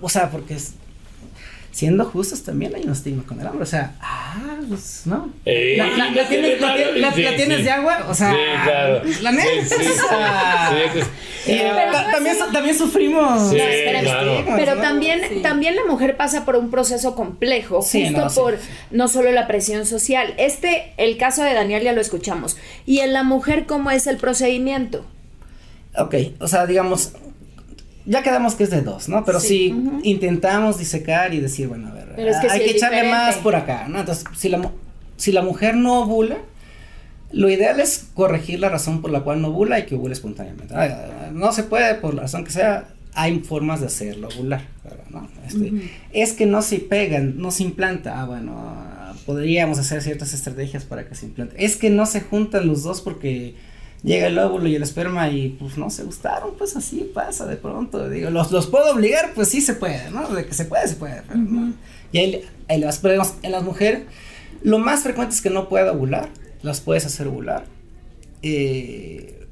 o sea, porque es- siendo justos también hay un estigma con el hambre. O sea, ah, pues, ¿no? Eh, la, la- la tienes, la tienes- la- sí, la tienes sí. de agua, o sea, Sí, claro. la neta. Sí, sí, también, también sufrimos. Claro. Pero ¿no? también, también la mujer pasa por un proceso complejo, Sí, justo no, por sí. no solo la presión social. Este, el caso de Daniel ya lo escuchamos. Y en la mujer, ¿cómo es el procedimiento? Ok, o sea, digamos, ya quedamos que es de dos, ¿no? Pero si intentamos disecar y decir, bueno, a ver, Pero es que hay sí que echarle diferente. más por acá, ¿no? Entonces, si la, si la mujer no ovula, lo ideal es corregir la razón por la cual no ovula y que ovule espontáneamente. No se puede, por la razón que sea, hay formas de hacerlo ovular, claro, ¿no? Este, Es que no se pegan, no se implanta. Ah, bueno, podríamos hacer ciertas estrategias para que se implante. Es que no se juntan los dos porque llega el óvulo y el esperma y pues no se gustaron, pues así pasa de pronto. Digo, los, los puedo obligar, pues sí se puede, ¿no? De que se puede, se puede. pero no. Y ahí, ahí pero digamos, en las mujeres, lo más frecuente es que no pueda ovular, las puedes hacer ovular. Eh,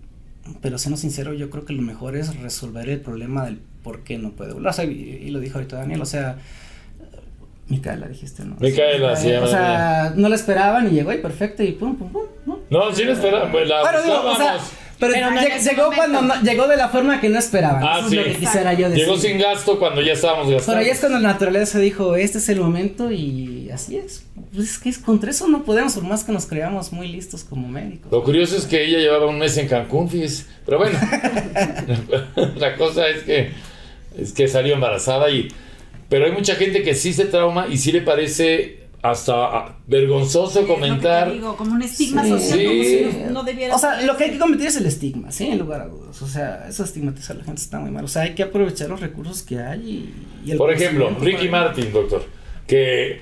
pero siendo sincero, yo creo que lo mejor es resolver el problema del por qué no puede ovular. O sea, y, y lo dijo ahorita Daniel, o sea, Micaela dijiste, ¿no? Micaela, llama O sea, no la esperaban y llegó y perfecto y pum, pum, pum. ¿no? No, sí lo esperaba, pues la Bueno, digo, o sea, pero, Pero no en lleg- ese llegó cuando no- llegó de la forma que no esperaban. Ah, Eso es sí. lo que quisiera yo decir. Llegó sin gasto cuando ya estábamos gastando. Pero ahí es cuando la naturaleza dijo, este es el momento y así es. Pues es que es- contra eso no podemos, por más que nos creamos muy listos como médicos. Lo curioso es que ella llevaba un mes en Cancún, fíjese. Pero bueno, [laughs] la cosa es que, es que salió embarazada y... Pero hay mucha gente que sí se trauma y sí le parece hasta ah, vergonzoso Es lo que te comentar. digo, como un estigma Sí. social, como Sí. si no, no debiera O sea, lo que hay que combatir es el estigma, sí, en lugar a dudas. O sea, eso estigmatizar a la gente está muy mal. O sea, hay que aprovechar los recursos que hay y, y el Por ejemplo, Ricky para- Martin, doctor, que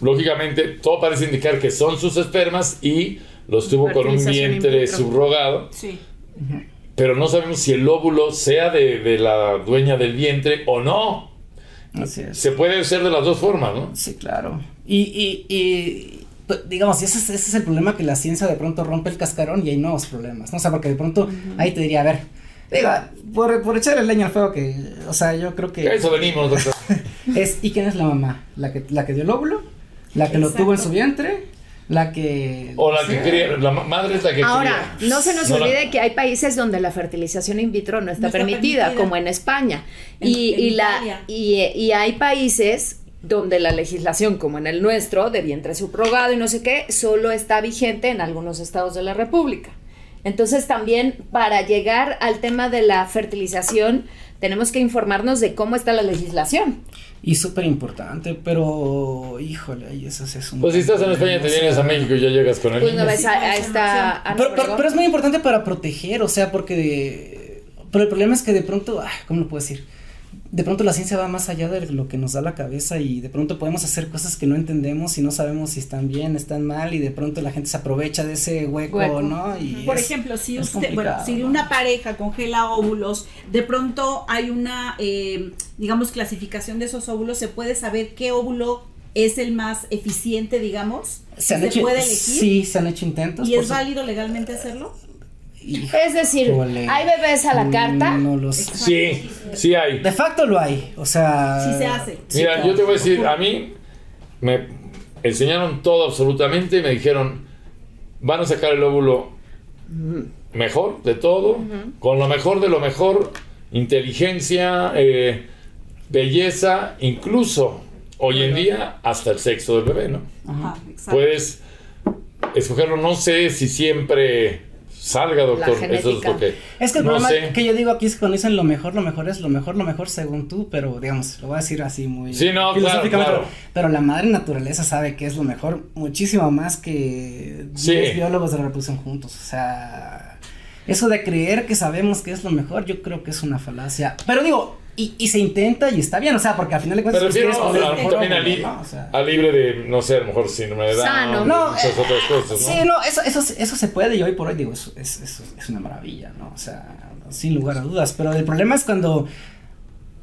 lógicamente todo parece indicar que son sus espermas y los tuvo con un vientre subrogado, Sí. pero no sabemos si el óvulo sea de, de la dueña del vientre o no. Así es. Se puede hacer de las dos formas, ¿no? Sí, claro. Y, y, y pues, digamos, ese es, ese es el problema que la ciencia de pronto rompe el cascarón y hay nuevos problemas, ¿no? O sea, porque de pronto ahí te diría, a ver, digo, por, por echarle leña al fuego que, o sea, yo creo que... A eso venimos, doctor. [laughs] Es, ¿y quién es la mamá? ¿La que, la que dio el óvulo? ¿La que lo tuvo en su vientre? ¿La que...? O la que cría, la ma- madre es la que Ahora, cría. no se nos No la- olvide que hay países donde la fertilización in vitro no está, No está permitida, permitida. como en España. En- y, en y la, y, y hay países donde la legislación, como en el nuestro, de vientre subrogado y no sé qué, solo está vigente en algunos estados de la República. Entonces también para llegar al tema de la fertilización tenemos que informarnos de cómo está la legislación. Y súper importante, pero, híjole, eso es un... Pues si estás en España, te vienes a México y ya llegas con el Pues no niño. ves a, a esta Pero, pero, Obregón. pero es muy importante para proteger, o sea, porque... Pero el problema es que de pronto, ah, ¿cómo lo puedo decir? De pronto la ciencia va más allá de lo que nos da la cabeza y de pronto podemos hacer cosas que no entendemos y no sabemos si están bien, están mal y de pronto la gente se aprovecha de ese hueco, Hueco. ¿no? Y Por es- ejemplo, si usted, bueno, si una pareja congela óvulos, de pronto hay una, eh, digamos, clasificación de esos óvulos, se puede saber qué óvulo es el más eficiente, digamos. ¿Se, han ¿Se hecho, puede elegir? Sí, se han hecho intentos. ¿Y es válido legalmente hacerlo? Es decir, Híjole. hay bebés a la carta. No lo sé. Sí, sí hay. De facto lo hay, o sea... Sí se hace. Mira, yo te voy a decir, a mí me enseñaron todo absolutamente y me dijeron, van a sacar el óvulo mejor de todo, con lo mejor de lo mejor, inteligencia, eh, belleza, incluso hoy en día hasta el sexo del bebé, ¿no? Ajá, exacto. Puedes escogerlo, no sé si siempre salga, doctor, eso es lo que... Es que el no problema sé. que yo digo aquí es que cuando dicen lo mejor, lo mejor es lo mejor, lo mejor según tú, pero digamos, lo voy a decir así muy Sí, no, claro, filosóficamente, claro. Pero la madre naturaleza sabe que es lo mejor muchísimo más que 10 Sí. biólogos de la reproducción juntos. O sea, eso de creer que sabemos que es lo mejor, yo creo que es una falacia. Pero digo, y, y se intenta y está bien, o sea, porque al final de cuentas pues, refiero quieres a, también a, li- ¿no? O sea, a libre de, no sé, a lo mejor síndrome de Down, No, muchas eh, otras cosas, ¿no? Sí, no, eso, eso, eso se puede y hoy por hoy digo, eso es, eso es una maravilla, ¿no? O sea, sin lugar a dudas, pero el problema es cuando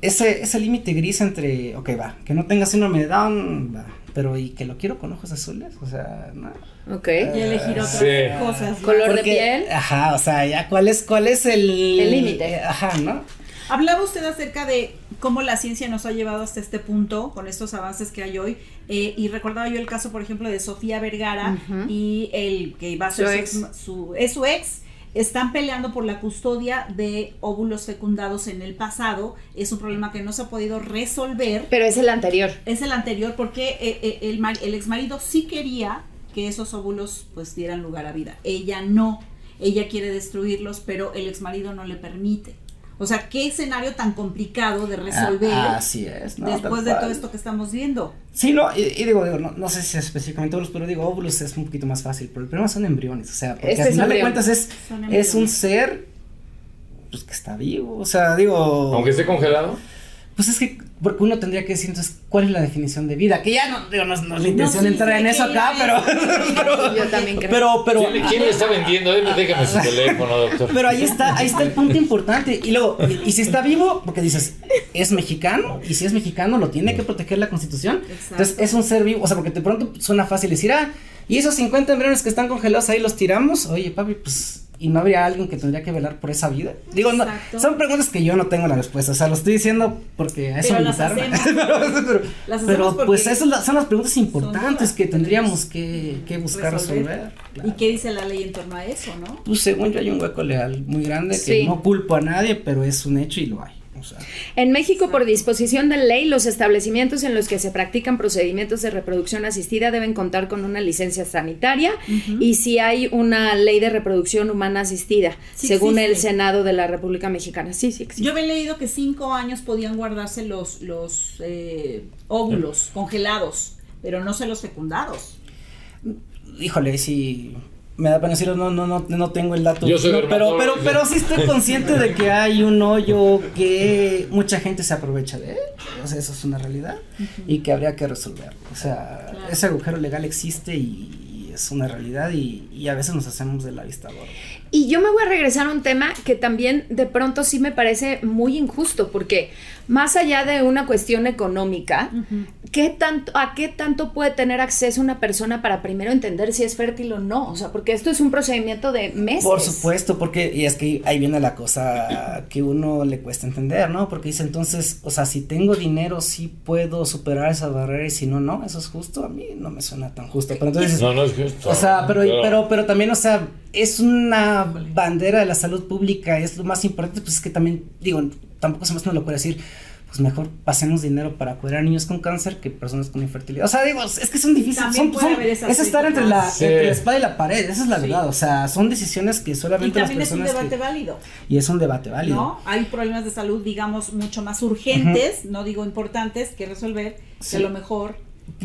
ese, ese límite gris entre, ok, va, que no tenga síndrome de Down, va, pero y que lo quiero con ojos azules, o sea, no. Ok. Y elegir otras Sí. cosas. ¿no? Color de Porque, piel. Ajá, o sea, ya cuál es, cuál es el... El límite. eh, Ajá, ¿no? Hablaba usted acerca de cómo la ciencia nos ha llevado hasta este punto con estos avances que hay hoy eh, y recordaba yo el caso por ejemplo de Sofía Vergara y el que va a ser Su ex. su- es su ex están peleando por la custodia de óvulos fecundados en el pasado es un problema que no se ha podido resolver Pero es el anterior. es el anterior porque eh, eh, el, el ex marido sí quería que esos óvulos pues dieran lugar a vida. Ella no. Ella quiere destruirlos, pero el ex marido no le permite. O sea, qué escenario tan complicado de resolver Ah, así es, ¿no? después de todo esto que estamos viendo. Sí, no, y, y digo, digo no, no sé si específicamente óvulos, pero digo, óvulos es un poquito más fácil, pero el problema son embriones, o sea, porque Este al es final de cuentas es, es un ser, pues que está vivo, o sea, digo... Aunque esté congelado. Pues es que, porque uno tendría que decir entonces, ¿cuál es la definición de vida? Que ya no, digo, no, es- no es la intención sí, entrar en eso acá, pero... [laughs] eso. Yo también creo. Pero, pero... ¿Quién, quién le está vendiendo? Déjame su teléfono, doctor. Pero ahí está, ahí está el punto importante. Y luego, y, y si está vivo, porque dices, es mexicano, y si es mexicano, lo tiene que proteger la constitución. Exacto. Entonces, es un ser vivo. O sea, porque de pronto suena fácil decir, ah, y esos 50 embriones que están congelados ahí los tiramos. Oye, papi, pues, ¿y no habría alguien que tendría que velar por esa vida? Digo, no, Exacto. son preguntas que yo no tengo la respuesta. O sea, lo estoy diciendo porque a eso Pero me las hacemos. [laughs] pero, pero- Las pero, hacemos pues, esas la- son las preguntas importantes que tendríamos que, que buscar resolver. resolver. claro. ¿Y qué dice la ley en torno a eso, no? Pues según yo hay un hueco legal muy grande que no culpo a nadie, pero es un hecho y lo hay. O sea, En México, por disposición de ley, los establecimientos en los que se practican procedimientos de reproducción asistida deben contar con una licencia sanitaria y si hay una ley de reproducción humana asistida, Sí según el. Senado de la República Mexicana. Sí, sí existe. Yo había leído que cinco años podían guardarse los, los eh, óvulos congelados, pero no sé los fecundados. híjole, si me da pena decirlo, no, no, no, no tengo el dato. Yo soy No, pero, pero, pero sí estoy consciente de que hay un hoyo que mucha gente se aprovecha de él. O sea, eso es una realidad y que habría que resolverlo. O sea, Claro. ese agujero legal existe y, y es una realidad y, y a veces nos hacemos de la vista gorda. Y yo me voy a regresar a un tema que también de pronto sí me parece muy injusto, porque más allá de una cuestión económica, ¿qué tanto, ¿a qué tanto puede tener acceso una persona para primero entender si es fértil o no? O sea, porque esto es un procedimiento de meses. Por supuesto, porque, y es que ahí viene la cosa que uno le cuesta entender, ¿no? Porque dice entonces, o sea, si tengo dinero, sí puedo superar esa barrera y si no, no, eso es justo, a mí no me suena tan justo. Pero entonces, No, no es justo. o sea, pero, pero, pero también, o sea, es una bandera de la salud pública, es lo más importante, pues es que también, digo, tampoco se me hace una locura decir, pues mejor pasemos dinero para cuidar a niños con cáncer que personas con infertilidad. O sea, digo, es que son difíciles, También son, puede son- es estar entre la, Sí. entre la espada y la pared, esa es la Sí. verdad, o sea, son decisiones que Y solamente las también es un debate que- válido. y es un debate válido. ¿no? Hay problemas de salud, digamos, mucho más urgentes, no digo importantes, que resolver, Sí. que a lo mejor...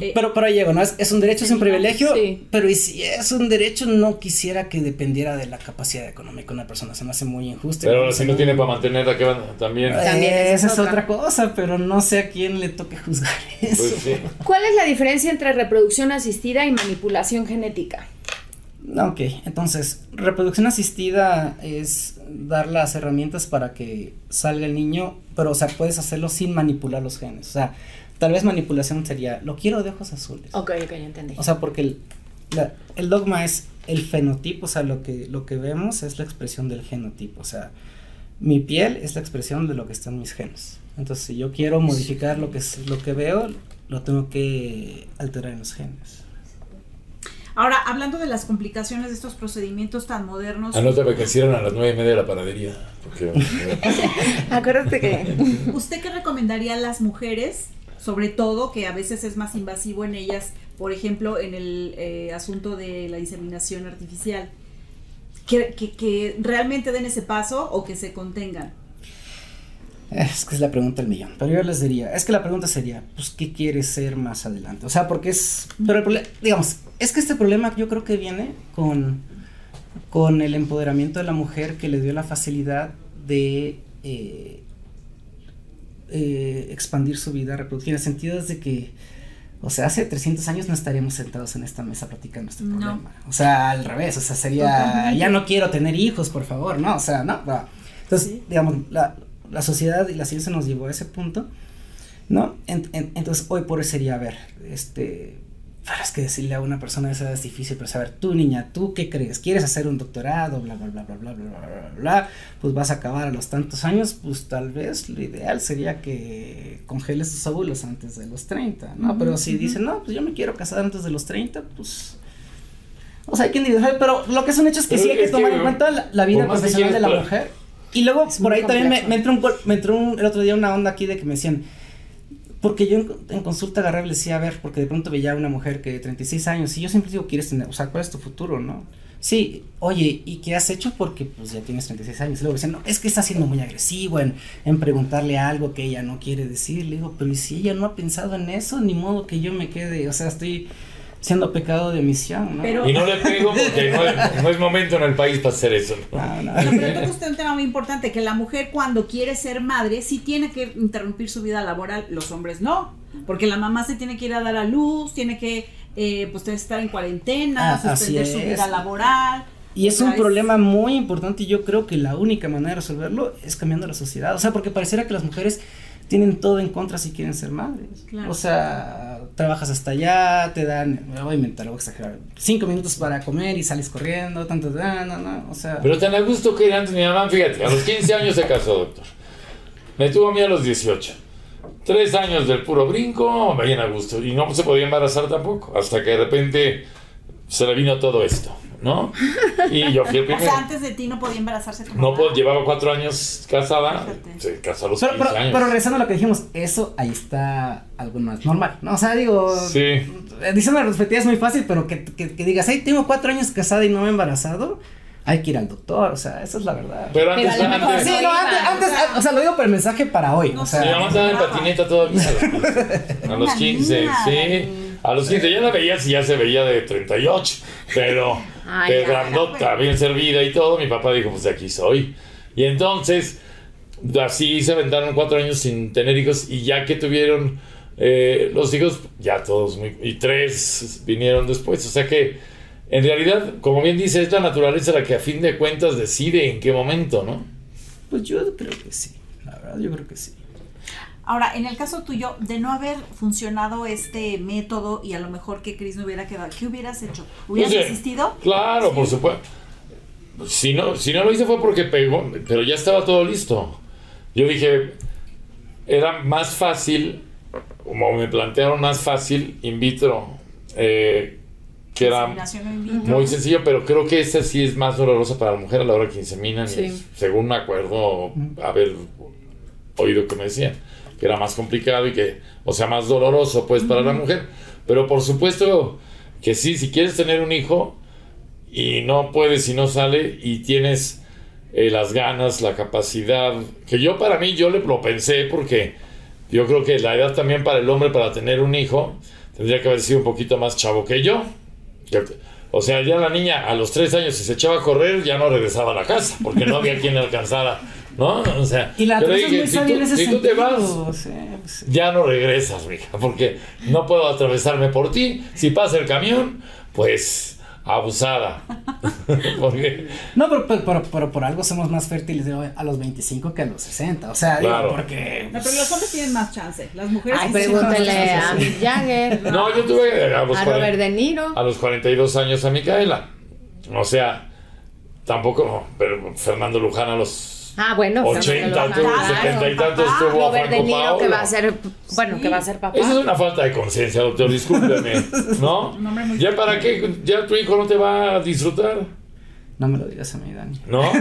eh, Pero, pero ahí llego, ¿no? Es, es un derecho, es un privilegio, Sí. pero y si es un derecho, no quisiera que dependiera de la capacidad económica de una persona, se me hace muy injusto. Pero si no tiene para mantenerla, ¿qué van? También. Eh, También esa es otra. otra cosa, pero no sé a quién le toque juzgar [laughs] eso. Pues sí. ¿Cuál es la diferencia entre reproducción asistida y manipulación genética? Ok, entonces, reproducción asistida es dar las herramientas para que salga el niño, pero, o sea, puedes hacerlo sin manipular los genes. O sea, tal vez manipulación sería, lo quiero de ojos azules. Ok, ok, ya entendí. O sea, porque el, la- el dogma es el fenotipo, o sea, lo que, lo que vemos es la expresión del genotipo. O sea, mi piel es la expresión de lo que está en mis genes. Entonces, si yo quiero modificar lo que, es, lo que veo, lo tengo que alterar en los genes. Ahora, hablando de las complicaciones de estos procedimientos tan modernos, Anótame que cierran a las nueve y media de la panadería. Porque, [laughs] Acuérdate que... ¿usted qué recomendaría a las mujeres, sobre todo que a veces es más invasivo en ellas, por ejemplo, en el eh, asunto de la inseminación artificial? Que, que- que realmente den ese paso o que se contengan. Es que es la pregunta del millón. Pero yo les diría, es que la pregunta sería, pues, ¿qué quieres ser más adelante? O sea, porque es, pero el problema, digamos, es que este problema yo creo que viene con, con el empoderamiento de la mujer que le dio la facilidad de eh, eh, expandir su vida reproductiva, en el sentido de que, o sea, hace 300 años no estaríamos sentados en esta mesa platicando este No. problema. O sea, al revés, o sea, sería, Totalmente. ya no quiero tener hijos, por favor, no, o sea, no, va. Entonces, Sí. digamos, la, la sociedad y la ciencia nos llevó a ese punto, ¿no? En- en- entonces, hoy por hoy sería, a ver, este, pero es que decirle a una persona de esa es difícil, pero saber, tú niña, ¿tú qué crees? ¿Quieres hacer un doctorado? Bla, bla, bla, bla, bla, bla, bla, bla, Pues vas a acabar a los tantos años, pues tal vez lo ideal sería que congeles tus óvulos antes de los 30, ¿no? Pero si dicen, no, pues yo me quiero casar antes de los 30, pues... O sea, hay que individualizar, pero lo que es un hecho es que sí hay que tomar en cuenta la, vida profesional de la mujer. Y luego, por ahí también me, me entró, un, me entró un, el otro día una onda aquí de que me decían porque yo en, consulta agarré y le decía, a ver, porque de pronto veía a una mujer que de 36 años, y yo siempre digo, quieres tener, o sea, ¿cuál es tu futuro, no? Sí, oye, ¿y qué has hecho? Porque pues ya tienes 36 años. Y luego dicen, no, es que está siendo muy agresivo en, en preguntarle algo que ella no quiere decir. Le digo, pero ¿y si ella no ha pensado en eso? Ni modo que yo me quede, o sea, estoy siendo pecado de omisión, ¿no? Pero- y no le pego porque no es, no es momento en el país para hacer eso. ¿no? No, no. Bueno, pero toca usted un tema muy importante, que la mujer cuando quiere ser madre sí tiene que interrumpir su vida laboral, los hombres no, porque la mamá se tiene que ir a dar a luz, tiene que eh, pues estar en cuarentena, Ah, suspender su es. vida laboral. Y es un problema muy importante y yo creo que la única manera de resolverlo es cambiando la sociedad. O sea, porque pareciera que las mujeres tienen todo en contra si quieren ser madres. Claro. O sea, trabajas hasta allá, te dan, me voy a inventar, voy a exagerar, cinco minutos para comer y sales corriendo, tanto, no, no, no, o sea. Pero tan a gusto que era antes mi mamá, fíjate, a los 15 años se casó, doctor. Me tuvo a mí a los 18. Tres años del puro brinco, bien a gusto. Y no se podía embarazar tampoco, hasta que de repente se le vino todo esto, ¿no? Y yo fui el [laughs] O primero. sea, antes de ti no podía embarazarse como No puedo, llevaba cuatro años casada, se casó a los pero, 15 pero, años. pero regresando a lo que dijimos, eso ahí está algo más normal, ¿no? O sea, digo, Sí. eh, diciendo la perspectiva es muy fácil, pero que, que, que digas, hey, tengo cuatro años casada y no me he embarazado, hay que ir al doctor, o sea, esa es la verdad. Pero antes, Pero antes, Sí, no, antes, antes, o sea, lo digo por el mensaje para hoy, o sea. estaba en patineta todavía. A los 15, [laughs] niña, sí. A los 15 ya la veía si ya se veía de 38, pero [laughs] Ay, de ya, grandota, bien servida y todo. Mi papá dijo, pues de aquí soy. Y entonces, así se aventaron cuatro años sin tener hijos y ya que tuvieron eh, los hijos, ya todos muy... Y tres vinieron después, o sea que en realidad, como bien dice, es la naturaleza la que a fin de cuentas decide en qué momento, ¿no? Pues yo creo que sí, la verdad, yo creo que sí. Ahora, en el caso tuyo, de no haber funcionado este método y a lo mejor que Chris no hubiera quedado, ¿qué hubieras hecho? ¿Hubieras asistido? Claro, por supuesto. Si no, si no lo hice fue porque pegó, pero ya estaba todo listo. Yo dije, era más fácil, como me plantearon más fácil, in vitro, eh, que era muy sencillo, pero creo que esta sí es más dolorosa para la mujer a la hora que inseminan, y Sí. según me acuerdo haber oído que me decían, que era más complicado y que, o sea, más doloroso pues para la mujer. Pero por supuesto que sí, si quieres tener un hijo y no puedes y no sale y tienes eh, las ganas, la capacidad, que yo para mí, yo le lo pensé porque yo creo que la edad también para el hombre para tener un hijo tendría que haber sido un poquito más chavo que yo. O sea, ya la niña a los tres años, si se echaba a correr, ya no regresaba a la casa, porque no había quien le alcanzara, ¿no? O sea, Y la yo le dije, si tú, en ese si tú te vas, o sea, pues, ya no regresas, mija, porque no puedo atravesarme por ti. Si pasa el camión, pues abusada. [laughs] porque, No, pero, pero, pero- pero por algo somos más fértiles a los 25 que a los 60. O sea, digo, Claro. porque. No, pero los hombres tienen más chance. Las mujeres. Ay, chance. a Mick Jagger. no, yo tuve a los, A 40 Robert De Niro. a los 42 años a Micaela. O sea, tampoco, pero Fernando Luján a los Ah, bueno. 80, Fernando tuvo Luján, 70 y tantos papá. tuvo a Franco Niro que Paolo. va a ser, bueno, que va a ser papá. Esa es una falta de conciencia, doctor, discúlpeme, [laughs] ¿no? ¿Ya para qué? ¿Ya tu hijo no te va a disfrutar? No me lo digas a mí, Dani. ¿No? [laughs]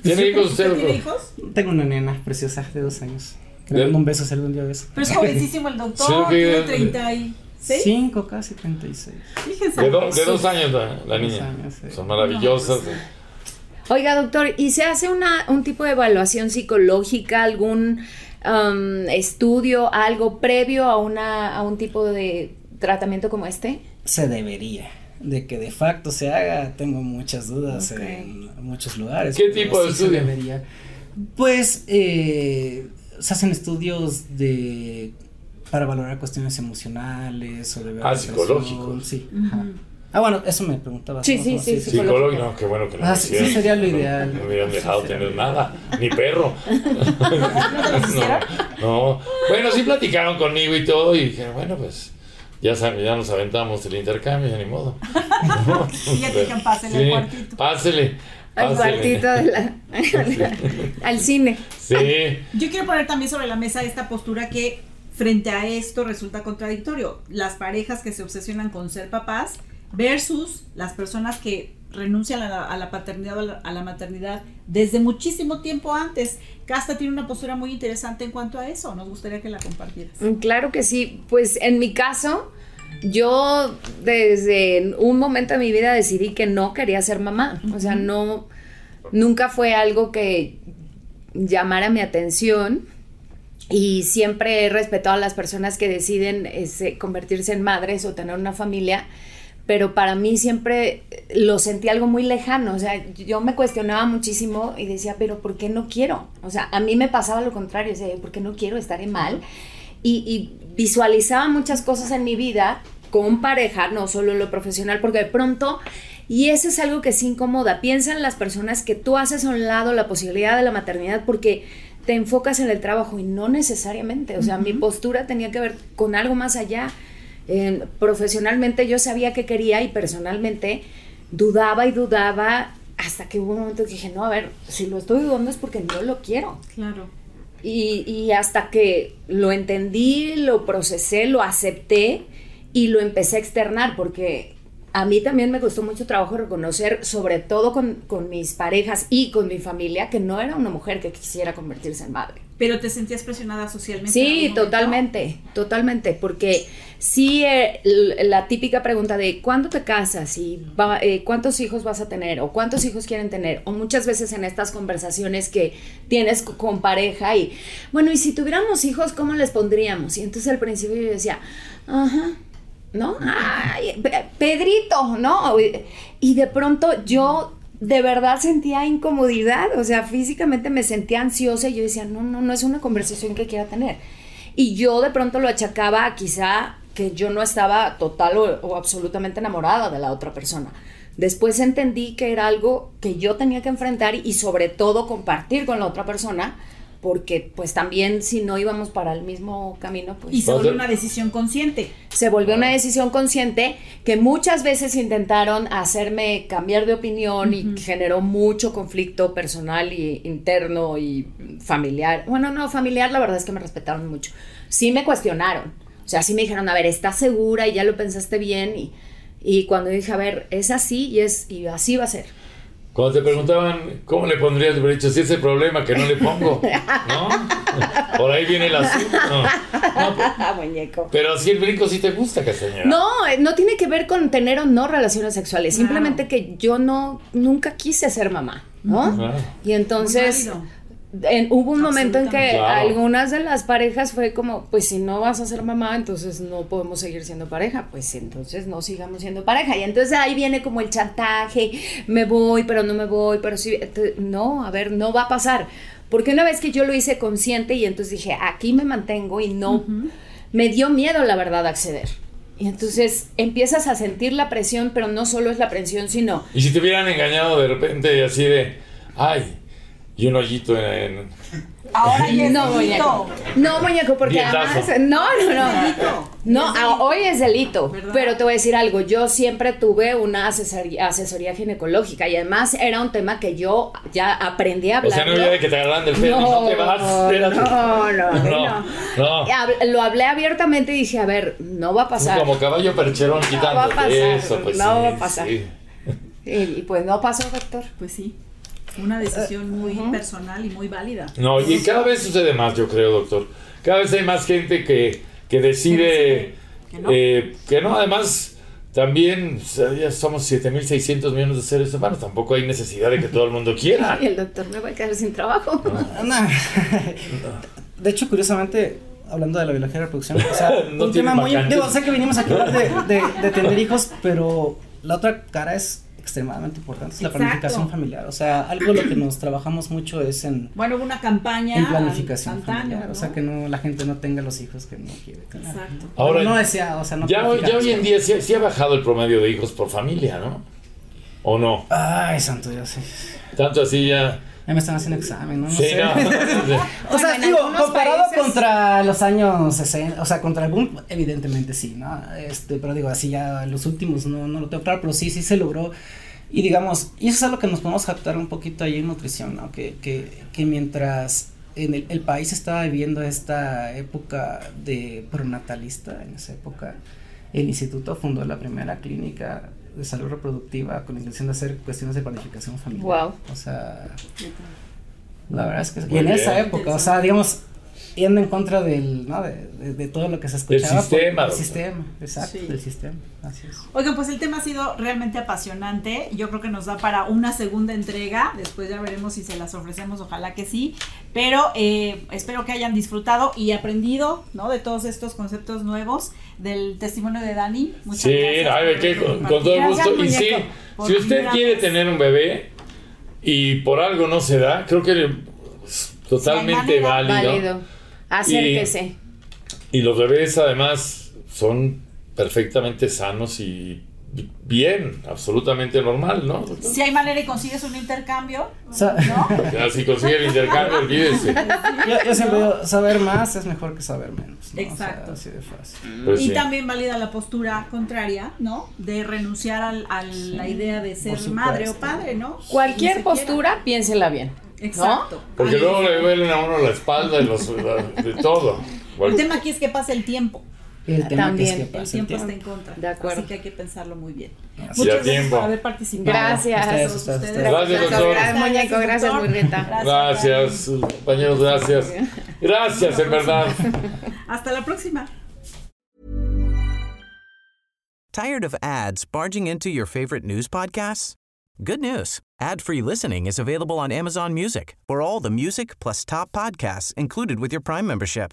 Sí. ¿Tiene hijos usted? ¿Usted tiene hijos? Tengo una nena preciosa de dos años. Le ¿De- mando un beso si algún día beso. Pero es jovencísimo el [laughs] doctor. Sí, tiene 36. Cinco, casi 36. Fíjense. De, do- de dos años la, la Dos niña. años, sí. Son maravillosas. Oiga, doctor, ¿y se hace una, un tipo de evaluación psicológica, algún um, estudio, algo previo a, una, a un tipo de tratamiento como este? Se debería. De que de facto se haga, tengo muchas dudas en muchos lugares. ¿Qué tipo de sí se estudio? debería. Pues eh, se hacen estudios de para valorar cuestiones emocionales o de ver Ah, depresión, psicológicos. Sí. ajá. Ah, bueno, eso me preguntaba. Sí, ¿no? sí, ¿Cómo sí, Psicólogo, no, qué bueno que lo Ah, sí, hicieron. sí sería lo ideal. No me hubieran dejado Sí, tener nada, ni perro. [laughs] [laughs] no, no. Bueno, sí platicaron conmigo y todo, y dije, bueno, pues ya, ya nos aventamos el intercambio, ni modo. [laughs] Y ya te dijeron, pásele al Sí, cuartito. Pásele. Al cuartito de la, al cine. Sí. Yo quiero poner también sobre la mesa esta postura que frente a esto resulta contradictorio. Las parejas que se obsesionan con ser papás versus las personas que renuncian a la, a la paternidad o a la, a la maternidad desde muchísimo tiempo antes. Casta tiene una postura muy interesante en cuanto a eso. Nos gustaría que la compartieras. Mm, Claro que sí. Pues en mi caso, yo desde un momento de mi vida decidí que no quería ser mamá. O sea, no, nunca fue algo que llamara mi atención. Y siempre he respetado a las personas que deciden ese, convertirse en madres o tener una familia. Pero para mí siempre lo sentí algo muy lejano. O sea, yo me cuestionaba muchísimo y decía, pero ¿por qué no quiero? O sea, a mí me pasaba lo contrario. O sea, ¿por qué no quiero? Estaré mal y, y visualizaba muchas cosas en mi vida con pareja, no solo en lo profesional, porque de pronto, y eso es algo que sí incomoda, piensa en las personas que tú haces a un lado la posibilidad de la maternidad porque te enfocas en el trabajo y no necesariamente, o sea, mi postura tenía que ver con algo más allá. Eh, profesionalmente yo sabía que quería y personalmente dudaba y dudaba hasta que hubo un momento que dije, no, a ver, si lo estoy dudando es porque no lo quiero. Claro. Y, y hasta que lo entendí, lo procesé, lo acepté y lo empecé a externar, porque a mí también me costó mucho trabajo reconocer, sobre todo con, con mis parejas y con mi familia, que no era una mujer que quisiera convertirse en madre. Pero te sentías presionada socialmente. en Sí, totalmente, totalmente, porque sí, eh, la típica pregunta de ¿cuándo te casas? y eh, cuántos hijos vas a tener o cuántos hijos quieren tener, o muchas veces en estas conversaciones que tienes co- con pareja y, bueno, y si tuviéramos hijos, ¿cómo les pondríamos? Y entonces al principio yo decía, ajá, ¿no? Ay, Pe- Pedrito, ¿no? Y de pronto yo de verdad sentía incomodidad, o sea, físicamente me sentía ansiosa y yo decía, no, no, no es una conversación que quiera tener. Y yo de pronto lo achacaba a quizá que yo no estaba total o, o absolutamente enamorada de la otra persona. Después entendí que era algo que yo tenía que enfrentar y sobre todo compartir con la otra persona, porque pues también si no íbamos para el mismo camino, pues Y se volvió una decisión consciente. se volvió una decisión consciente que muchas veces intentaron hacerme cambiar de opinión y generó mucho conflicto personal y interno y familiar. Bueno, no, familiar la verdad es que me respetaron mucho. Sí me cuestionaron. O sea, sí me dijeron, a ver, ¿estás segura y ya lo pensaste bien? Y, y cuando dije, a ver, es así y, es, y así va a ser. Cuando te preguntaban cómo le pondrías, le hubiera dicho, si ese problema que no le pongo, ¿no? [laughs] Por ahí viene el asunto. No, no, [laughs] Muñeco. pero si el brinco sí te gusta, Castañeda. No, eh, no tiene que ver con tener o no relaciones sexuales, Claro. simplemente que yo no, nunca quise ser mamá, ¿no? Claro. Y entonces. En- hubo un momento en que. Claro. algunas de las parejas fue como, pues si no vas a ser mamá, entonces no podemos seguir siendo pareja, pues entonces no sigamos siendo pareja. Y entonces ahí viene como el chantaje, me voy, pero no me voy, pero sí, no, a ver, no va a pasar. Porque una vez que yo lo hice consciente y entonces dije, aquí me mantengo y no, me dio miedo la verdad acceder. Y entonces empiezas a sentir la presión, pero no solo es la presión, sino Y si te hubieran engañado de repente así de, ay, y un hoyito en... Ahora ya es No, delito. muñeco. No, muñeco, porque Dietazo. además. No, no, no. No, a- hoy es delito. ¿Verdad? Pero te voy a decir algo. Yo siempre tuve una asesoría, asesoría ginecológica y además era un tema que yo ya aprendí a O hablar. sea, no había de que te agarran del pelo y no te vas. No, no, No, no. no. Lo hablé abiertamente y dije, a ver, no va a pasar. Como caballo percherón quitando va a pasar, eso, pues no sí, va a pasar. sí. Y, y pues no pasó, doctor. Pues sí. Una decisión muy personal y muy válida. No, y cada vez sucede más, yo creo, doctor. Cada vez hay más gente que, que decide Que no. eh, que no. Además, también ya somos 7.600 millones de seres humanos. Tampoco hay necesidad de que todo el mundo [laughs] quiera. Y el doctor me va a quedar sin trabajo. [laughs] No. De hecho, curiosamente, hablando de la biología de reproducción, o sea, [laughs] No un tema muy. Digo, sé que venimos aquí a hablar de, de, de tener hijos, pero la otra cara es extremadamente importante, es la Exacto. planificación familiar. O sea, algo lo que nos trabajamos mucho es en, Bueno, hubo una campaña. en planificación antaño, familiar. ¿no? O sea, que no la gente no tenga los hijos que no quiere tener. Exacto. Ahora, no decía, o sea, no ya, hoy, ya hoy en día sí, sí ha bajado el promedio de hijos por familia, ¿no? ¿O no? Ay, santo Dios, sí. Tanto así ya. Ya me están haciendo examen, ¿no? No Sí, sé. no. [laughs] O sea, digo, comparado países- contra los años 60, o sea, contra el boom, evidentemente sí, ¿no? Este, pero digo, así ya los últimos no, no lo tengo claro, pero sí, sí se logró. Y digamos, y eso es algo que nos podemos captar un poquito ahí en nutrición, ¿no? Que, que, que mientras en el, el país estaba viviendo esta época de pronatalista, en esa época, el instituto fundó la primera clínica de salud reproductiva con la intención de hacer cuestiones de planificación familiar. Guau. O sea, la verdad es que Muy y en esa época, o sea, digamos, yendo en contra del, ¿no? De, de- de todo lo que se escuchaba. por- sistema, del doctor. sistema, exacto, Sí. del sistema, así es. Oigan, pues el tema ha sido realmente apasionante. Yo creo que nos da para una segunda entrega. Después ya veremos si se las ofrecemos, ojalá que sí. Pero eh, espero que hayan disfrutado y aprendido, ¿no? De todos estos conceptos nuevos del testimonio de Dani. Muchas Sí, gracias ay, que con, todo Gracias, gusto. Y sí, si usted quiere vez. tener un bebé y por algo no se da, creo que es totalmente manera, válido. Válido. Acérquese. Y los bebés además son perfectamente sanos y bien, absolutamente normal, ¿no? Si hay manera y consigues un intercambio, ¿no? [laughs] Si consigue el intercambio, olvídese. yo, yo siempre digo, saber más es mejor que saber menos. ¿no? O sea, Exacto. así de fácil. Pues y sí. también valida la postura contraria, ¿no? De renunciar al- a la idea de ser madre o padre, ¿no? Cualquier postura, piénsela bien. ¿no? Exacto. Porque luego le duelen a uno la espalda y los, de todo. El tema aquí es que pase el tiempo. El tema También, que es que el tiempo está en contra. De acuerdo. Así que hay que pensarlo muy bien. Así Muchas gracias por haber participado. Gracias. Ustedes, Todos ustedes, ustedes. ustedes. Gracias, doctor. Gracias, muñeco. Gracias, rica. Gracias, compañeros, gracias. Gracias, en verdad. Hasta la próxima. Tired of ads barging into your favorite news podcasts? Good news. Ad-free listening is available on Amazon Music for all the music plus top podcasts included with your Prime membership.